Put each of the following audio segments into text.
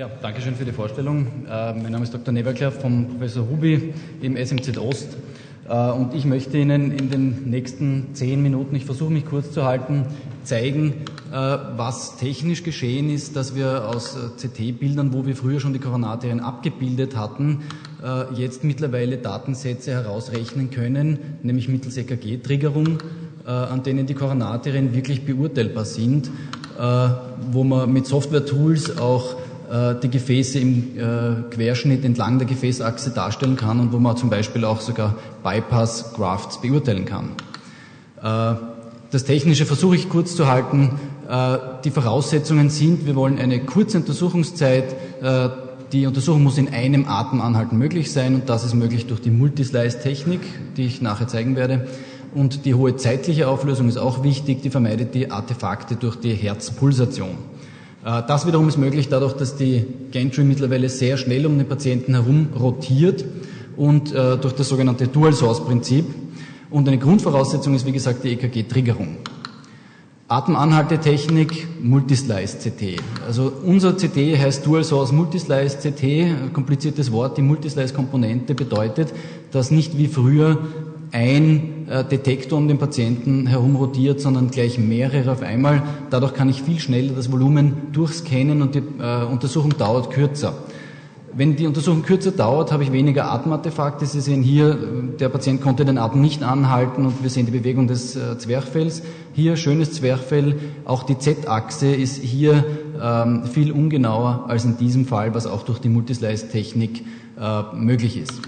Ja, danke schön für die Vorstellung. Äh, mein Name ist Dr. Neverkler vom Professor Hubi im SMZ Ost. Äh, und ich möchte Ihnen in den nächsten zehn Minuten, ich versuche mich kurz zu halten, zeigen, äh, was technisch geschehen ist, dass wir aus äh, CT-Bildern, wo wir früher schon die Koronarterien abgebildet hatten, äh, jetzt mittlerweile Datensätze herausrechnen können, nämlich mittels EKG-Triggerung, äh, an denen die Koronarterien wirklich beurteilbar sind, wo man mit Software-Tools auch die Gefäße im äh, Querschnitt entlang der Gefäßachse darstellen kann und wo man zum Beispiel auch sogar Bypass-Grafts beurteilen kann. Äh, das Technische versuche ich kurz zu halten. Die Voraussetzungen sind, wir wollen eine kurze Untersuchungszeit. Die Untersuchung muss in einem Atemanhalten möglich sein und das ist möglich durch die Multislice-Technik, die ich nachher zeigen werde. Und die hohe zeitliche Auflösung ist auch wichtig, die vermeidet die Artefakte durch die Herzpulsation. Äh, das wiederum ist möglich dadurch, dass die Gantry mittlerweile sehr schnell um den Patienten herum rotiert und äh, durch das sogenannte Dual-Source-Prinzip. Und eine Grundvoraussetzung ist, wie gesagt, die EKG-Triggerung. Atemanhaltetechnik, Multislice-CT. Also unser CT heißt Dual Source Multislice CT, kompliziertes Wort. Die Multislice-Komponente bedeutet, dass nicht wie früher ein äh, Detektor um den Patienten herum rotiert, sondern gleich mehrere auf einmal. Dadurch kann ich viel schneller das Volumen durchscannen und die äh, Untersuchung dauert kürzer. Wenn die Untersuchung kürzer dauert, habe ich weniger Atemartefakte. Sie sehen hier, der Patient konnte den Atem nicht anhalten und wir sehen die Bewegung des äh, Zwerchfells. Hier schönes Zwerchfell. Auch die Z-Achse ist hier ähm, viel ungenauer als in diesem Fall, was auch durch die Multislice-Technik äh, möglich ist.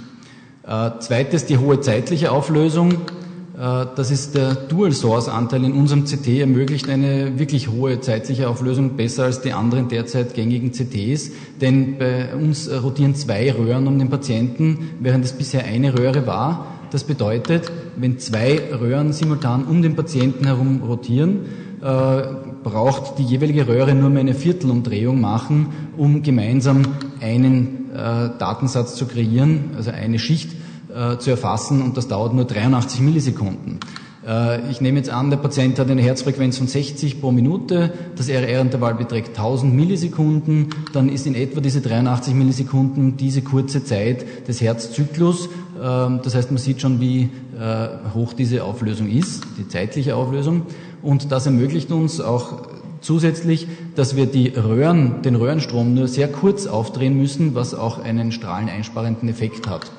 Äh, zweites, die hohe zeitliche Auflösung. Äh, das ist der Dual-Source-Anteil in unserem CT, ermöglicht eine wirklich hohe zeitliche Auflösung, besser als die anderen derzeit gängigen CTs. Denn bei uns rotieren zwei Röhren um den Patienten, während es bisher eine Röhre war. Das bedeutet, wenn zwei Röhren simultan um den Patienten herum rotieren, äh, braucht die jeweilige Röhre nur mehr eine Viertelumdrehung machen, um gemeinsam einen äh, Datensatz zu kreieren, also eine Schicht äh, zu erfassen und das dauert nur 83 Millisekunden. Äh, ich nehme jetzt an, der Patient hat eine Herzfrequenz von 60 pro Minute, das RR-Intervall beträgt 1000 Millisekunden, dann ist in etwa diese 83 Millisekunden diese kurze Zeit des Herzzyklus. Ähm, das heißt, man sieht schon, wie äh, hoch diese Auflösung ist, die zeitliche Auflösung. Und das ermöglicht uns auch Zusätzlich, dass wir die Röhren, den Röhrenstrom nur sehr kurz aufdrehen müssen, was auch einen strahleneinsparenden Effekt hat.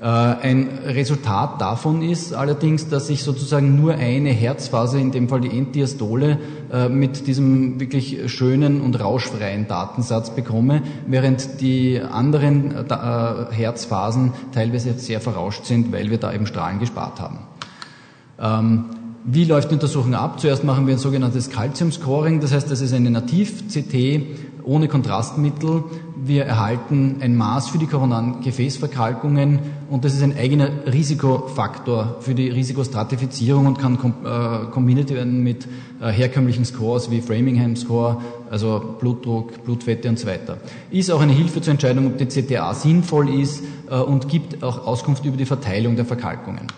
Äh, ein Resultat davon ist allerdings, dass ich sozusagen nur eine Herzphase, in dem Fall die Enddiastole, äh, mit diesem wirklich schönen und rauschfreien Datensatz bekomme, während die anderen äh, Herzphasen teilweise sehr verrauscht sind, weil wir da eben Strahlen gespart haben. Wie läuft die Untersuchung ab? Zuerst machen wir ein sogenanntes Calcium-Scoring, das heißt, das ist eine Nativ-CT ohne Kontrastmittel. Wir erhalten ein Maß für die koronaren Gefäßverkalkungen und das ist ein eigener Risikofaktor für die Risikostratifizierung und kann äh, kombiniert werden mit äh, herkömmlichen Scores wie Framingham Score, also Blutdruck, Blutfette und so weiter. Ist auch eine Hilfe zur Entscheidung, ob die CTA sinnvoll ist äh, und gibt auch Auskunft über die Verteilung der Verkalkungen.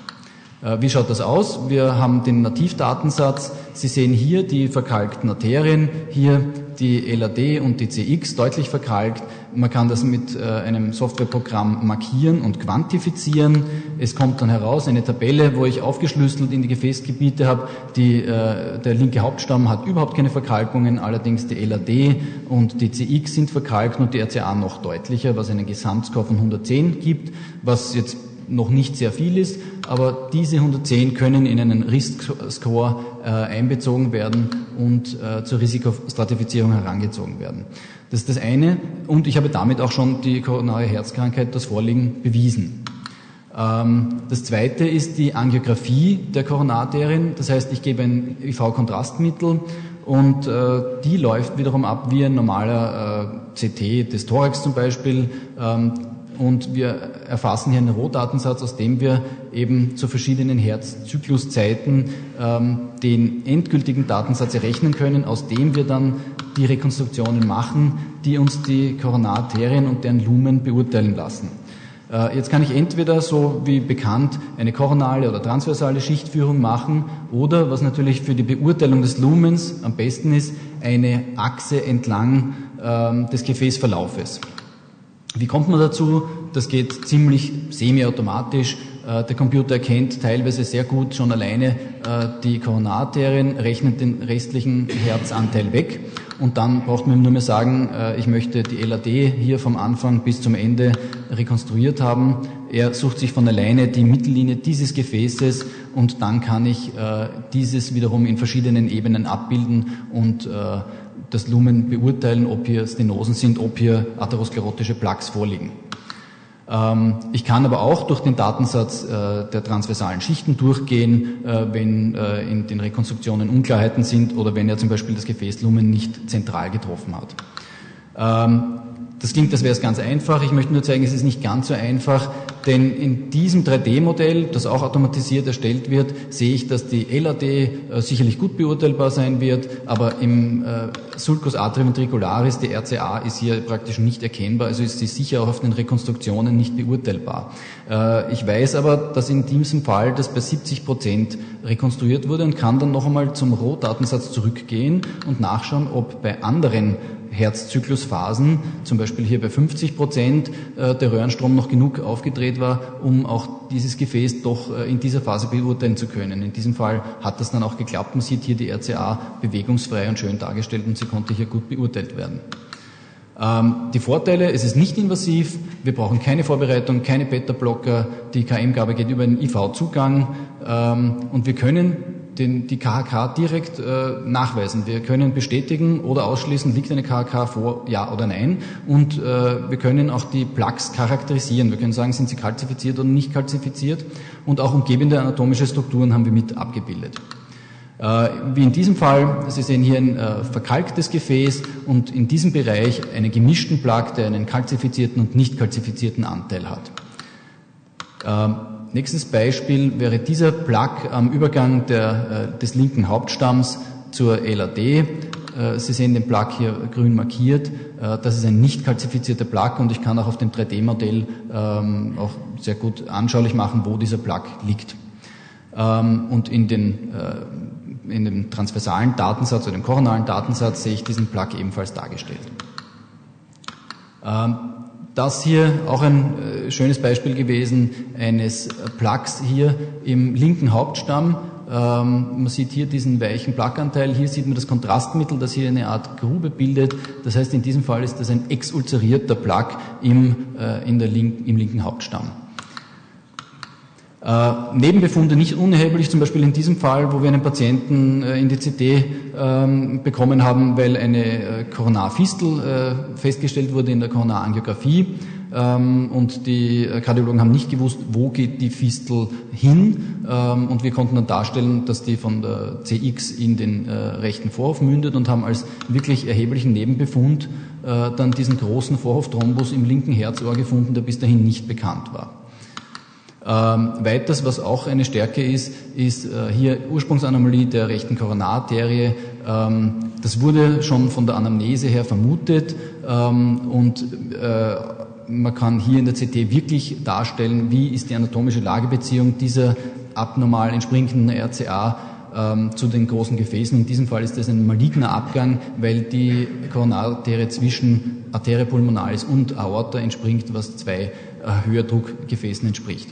Äh, wie schaut das aus? Wir haben den Nativdatensatz. Sie sehen hier die verkalkten Arterien, hier die LAD und die CX deutlich verkalkt. Man kann das mit äh, einem Softwareprogramm markieren und quantifizieren. Es kommt dann heraus eine Tabelle, wo ich aufgeschlüsselt in die Gefäßgebiete habe. Die, äh, der linke Hauptstamm hat überhaupt keine Verkalkungen, allerdings die LAD und die CX sind verkalkt und die RCA noch deutlicher, was einen Gesamtscore von 110 gibt, was jetzt noch nicht sehr viel ist, aber diese 110 können in einen Risk-Score äh, einbezogen werden und äh, zur Risikostratifizierung herangezogen werden. Das ist das eine. Und ich habe damit auch schon die koronare Herzkrankheit, das Vorliegen, bewiesen. Ähm, das zweite ist die Angiografie der Koronarterien. Das heißt, ich gebe ein IV-Kontrastmittel und äh, die läuft wiederum ab wie ein normaler äh, CT des Thorax zum Beispiel. Ähm, und wir erfassen hier einen Rohdatensatz, aus dem wir eben zu verschiedenen Herzzykluszeiten ähm, den endgültigen Datensatz errechnen können, aus dem wir dann die Rekonstruktionen machen, die uns die Koronarterien und deren Lumen beurteilen lassen. Äh, jetzt kann ich entweder, so wie bekannt, eine koronale oder transversale Schichtführung machen oder, was natürlich für die Beurteilung des Lumens am besten ist, eine Achse entlang ähm, des Gefäßverlaufes. Wie kommt man dazu? Das geht ziemlich semi-automatisch. Äh, der Computer erkennt teilweise sehr gut schon alleine äh, die Koronararterien, rechnet den restlichen Herzanteil weg und dann braucht man nur mehr sagen, äh, ich möchte die LAD hier vom Anfang bis zum Ende rekonstruiert haben. Er sucht sich von alleine die Mittellinie dieses Gefäßes und dann kann ich dieses wiederum in verschiedenen Ebenen abbilden und das Lumen beurteilen, ob hier Stenosen sind, ob hier atherosklerotische Plaques vorliegen. Ähm, ich kann aber auch durch den Datensatz äh, der transversalen Schichten durchgehen, äh, wenn äh, in den Rekonstruktionen Unklarheiten sind oder wenn er zum Beispiel das Gefäßlumen nicht zentral getroffen hat. Das klingt, als wäre es ganz einfach. Ich möchte nur zeigen, es ist nicht ganz so einfach, denn in diesem 3D-Modell, das auch automatisiert erstellt wird, sehe ich, dass die LAD äh, sicherlich gut beurteilbar sein wird, aber im äh, Sulcus atrium ventricularis, die RCA, ist hier praktisch nicht erkennbar, also ist sie sicher auch auf den Rekonstruktionen nicht beurteilbar. Äh, ich weiß aber, dass in diesem Fall das bei 70 Prozent rekonstruiert wurde und kann dann noch einmal zum Rohdatensatz zurückgehen und nachschauen, ob bei anderen Herzzyklusphasen, zum Beispiel hier bei 50 Prozent, äh, der Röhrenstrom noch genug aufgedreht war, um auch dieses Gefäß doch äh, in dieser Phase beurteilen zu können. In diesem Fall hat das dann auch geklappt. Man sieht hier die RCA bewegungsfrei und schön dargestellt und sie konnte hier gut beurteilt werden. Ähm, die Vorteile, es ist nicht invasiv, wir brauchen keine Vorbereitung, keine Beta-Blocker, die KM-Gabe geht über den IV-Zugang ähm, und wir können den, die KHK direkt äh, nachweisen. Wir können bestätigen oder ausschließen, liegt eine KHK vor, ja oder nein. Und äh, wir können auch die Plaques charakterisieren. Wir können sagen, sind sie kalzifiziert oder nicht kalzifiziert. Und auch umgebende anatomische Strukturen haben wir mit abgebildet. Äh, wie in diesem Fall, Sie sehen hier ein äh, verkalktes Gefäß und in diesem Bereich einen gemischten Plaque, der einen kalzifizierten und nicht kalzifizierten Anteil hat. Ähm, Nächstes Beispiel wäre dieser Plug am Übergang der, äh, des linken Hauptstamms zur LAD. Äh, Sie sehen den Plug hier grün markiert. Äh, das ist ein nicht kalzifizierter Plug und ich kann auch auf dem 3D-Modell ähm, auch sehr gut anschaulich machen, wo dieser Plug liegt. Ähm, und in, den, in dem transversalen Datensatz oder dem koronalen Datensatz sehe ich diesen Plug ebenfalls dargestellt. Das hier auch ein äh, schönes Beispiel gewesen eines Plugs hier im linken Hauptstamm. Ähm, man sieht hier diesen weichen Plakanteil. Hier sieht man das Kontrastmittel, das hier eine Art Grube bildet. Das heißt, in diesem Fall ist das ein exulzerierter Plug im, äh, in der Link, im linken Hauptstamm. Äh, Nebenbefunde nicht unerheblich, zum Beispiel in diesem Fall, wo wir einen Patienten äh, in die CT ähm, bekommen haben, weil eine äh, Koronarfistel äh, festgestellt wurde in der Koronarangiographie ähm, und die Kardiologen haben nicht gewusst, wo geht die Fistel hin ähm, und wir konnten dann darstellen, dass die von der CX in den rechten Vorhof mündet und haben als wirklich erheblichen Nebenbefund dann diesen großen Vorhofthrombus im linken Herzohr gefunden, der bis dahin nicht bekannt war. Ähm, weiters, was auch eine Stärke ist, ist äh, hier Ursprungsanomalie der rechten Koronararterie. Ähm, das wurde schon von der Anamnese her vermutet ähm, und äh, man kann hier in der CT wirklich darstellen, wie ist die anatomische Lagebeziehung dieser abnormal entspringenden RCA ähm, zu den großen Gefäßen. In diesem Fall ist das ein maligner Abgang, weil die Koronararterie zwischen Arteria pulmonalis und Aorta entspringt, was zwei äh, Höherdruckgefäßen entspricht.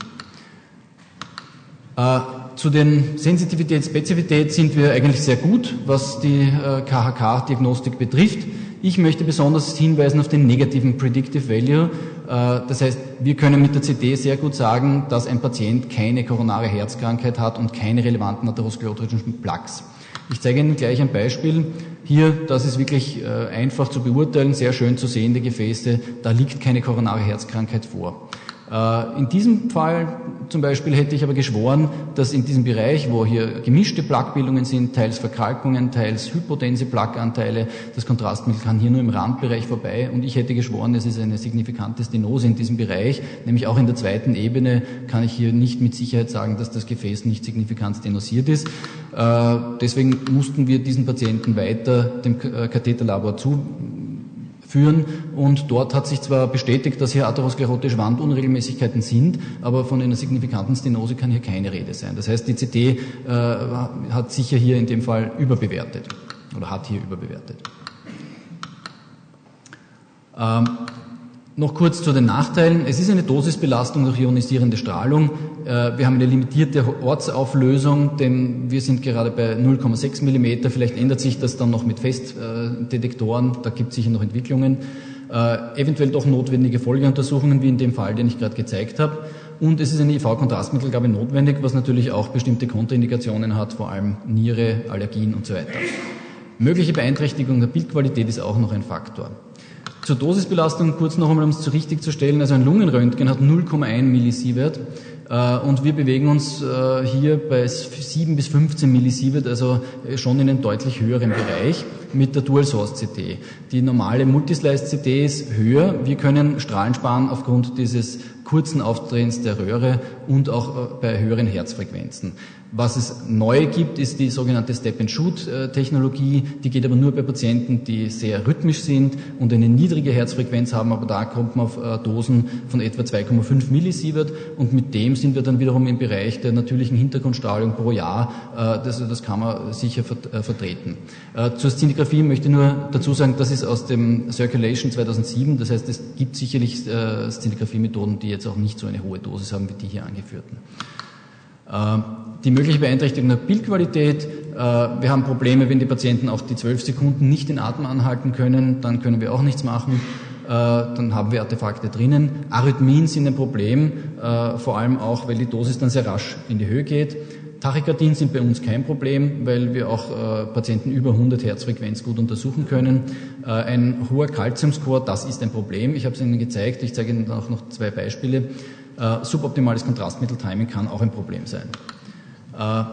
Äh, zu den Sensitivität, Spezifität sind wir eigentlich sehr gut, was die äh, KHK-Diagnostik betrifft. Ich möchte besonders hinweisen auf den negativen Predictive Value. Äh, das heißt, wir können mit der CD sehr gut sagen, dass ein Patient keine koronare Herzkrankheit hat und keine relevanten atherosklerotischen Plaques. Ich zeige Ihnen gleich ein Beispiel. Hier, das ist wirklich einfach zu beurteilen, sehr schön zu sehende Gefäße, da liegt keine koronare Herzkrankheit vor. Äh, in diesem Fall zum Beispiel hätte ich aber geschworen, dass in diesem Bereich, wo hier gemischte Plaquebildungen sind, teils Verkalkungen, teils hypotense Plaqueanteile, das Kontrastmittel kann hier nur im Randbereich vorbei und ich hätte geschworen, es ist eine signifikante Stenose in diesem Bereich, nämlich auch in der zweiten Ebene kann ich hier nicht mit Sicherheit sagen, dass das Gefäß nicht signifikant stenosiert ist. Äh, deswegen mussten wir diesen Patienten weiter dem Katheterlabor zu führen. Und dort hat sich zwar bestätigt, dass hier atherosklerotische Wandunregelmäßigkeiten sind, aber von einer signifikanten Stenose kann hier keine Rede sein. Das heißt, die CT äh, hat sicher hier in dem Fall überbewertet oder hat hier überbewertet. Ähm, noch kurz zu den Nachteilen. Es ist eine Dosisbelastung durch ionisierende Strahlung. Äh, wir haben eine limitierte Ortsauflösung, denn wir sind gerade bei 0,6 mm. Vielleicht ändert sich das dann noch mit Festdetektoren. Da gibt es sicher noch Entwicklungen. Äh, eventuell doch notwendige Folgeuntersuchungen, wie in dem Fall, den ich gerade gezeigt habe. Und es ist eine IV-Kontrastmittelgabe notwendig, was natürlich auch bestimmte Kontraindikationen hat, vor allem Niere, Allergien und so weiter. Mögliche Beeinträchtigung der Bildqualität ist auch noch ein Faktor. Zur Dosisbelastung kurz noch einmal, um es zu richtig zu stellen. Also ein Lungenröntgen hat 0,1 Millisievert und wir bewegen uns äh, hier bei 7 bis 15 Millisievert, also äh, schon in einem deutlich höheren Bereich mit der Dual Source CT. Die normale Multislice CT ist höher. Wir können Strahlen sparen aufgrund dieses kurzen Aufdrehens der Röhre und auch bei höheren Herzfrequenzen. Was es neu gibt, ist die sogenannte Step-and-Shoot-Technologie. Die geht aber nur bei Patienten, die sehr rhythmisch sind und eine niedrige Herzfrequenz haben, aber da kommt man auf äh, Dosen von etwa 2,5 Millisievert und mit dem sind wir dann wiederum im Bereich der natürlichen Hintergrundstrahlung pro Jahr. Äh, das, das kann man sicher äh, vertreten. Zur Szintigraphie möchte ich nur dazu sagen, das ist aus dem Circulation 2007. Das heißt, es gibt sicherlich Szintigraphie-Methoden, die jetzt auch nicht so eine hohe Dosis haben wie die hier angeführten. Äh, die mögliche Beeinträchtigung der Bildqualität. Äh, wir haben Probleme, wenn die Patienten auch die zwölf Sekunden nicht den Atem anhalten können, dann können wir auch nichts machen. Äh, dann haben wir Artefakte drinnen. Arrhythmien sind ein Problem, vor allem auch, weil die Dosis dann sehr rasch in die Höhe geht. Tachykardien sind bei uns kein Problem, weil wir auch Patienten über 100 Herzfrequenz gut untersuchen können. ein hoher Calciumscore, das ist ein Problem. Ich habe es Ihnen gezeigt. Ich zeige Ihnen auch noch zwei Beispiele. Äh, suboptimales Kontrastmitteltiming kann auch ein Problem sein. Äh,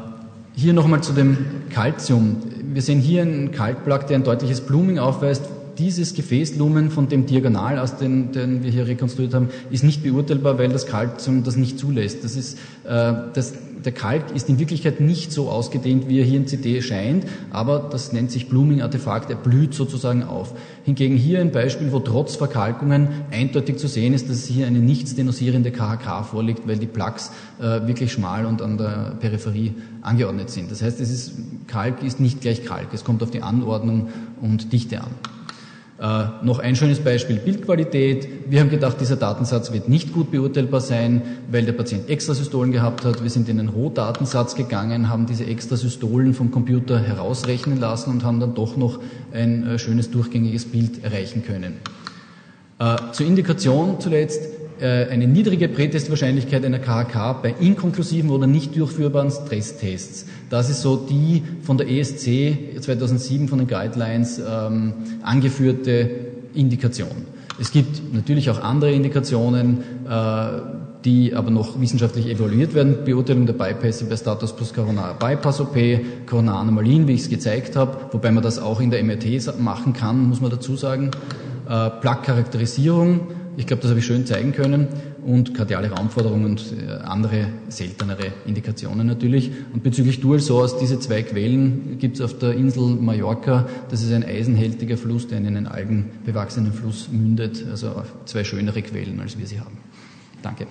hier nochmal zu dem Calcium. Wir sehen hier einen Kalkplug, der ein deutliches Blooming aufweist. Dieses Gefäßlumen von dem Diagonal, aus dem den wir hier rekonstruiert haben, ist nicht beurteilbar, weil das Calcium das nicht zulässt. Das ist, äh, das der Kalk ist in Wirklichkeit nicht so ausgedehnt, wie er hier in CD scheint, aber das nennt sich Blooming-Artefakt, er blüht sozusagen auf. Hingegen hier ein Beispiel, wo trotz Verkalkungen eindeutig zu sehen ist, dass hier eine nicht stenosierende KHK vorliegt, weil die Plaques äh, wirklich schmal und an der Peripherie angeordnet sind. Das heißt, es ist, Kalk ist nicht gleich Kalk, es kommt auf die Anordnung und Dichte an. Äh, noch ein schönes Beispiel Bildqualität. Wir haben gedacht, dieser Datensatz wird nicht gut beurteilbar sein, weil der Patient Extrasystolen gehabt hat. Wir sind in einen Rohdatensatz gegangen, haben diese Extrasystolen vom Computer herausrechnen lassen und haben dann doch noch ein äh, schönes durchgängiges Bild erreichen können. Äh, zur Indikation zuletzt. Äh, eine niedrige Prätestwahrscheinlichkeit einer KHK bei inkonklusiven oder nicht durchführbaren Stresstests. Das ist so die von der ESC 2007 von den Guidelines ähm, angeführte Indikation. Es gibt natürlich auch andere Indikationen, äh, die aber noch wissenschaftlich evaluiert werden. Beurteilung der Bypässe bei Status plus Coronar Bypass OP, Coronaranomalien, wie ich es gezeigt habe, wobei man das auch in der MRT machen kann, muss man dazu sagen. Äh, Plaque-Charakterisierung, ich glaube, das habe ich schön zeigen können. Und kardiale Raumforderungen und äh, andere seltenere Indikationen natürlich. Und bezüglich Dual Source, diese zwei Quellen gibt es auf der Insel Mallorca. Das ist ein eisenhältiger Fluss, der in einen algenbewachsenen Fluss mündet. Also zwei schönere Quellen, als wir sie haben. Danke.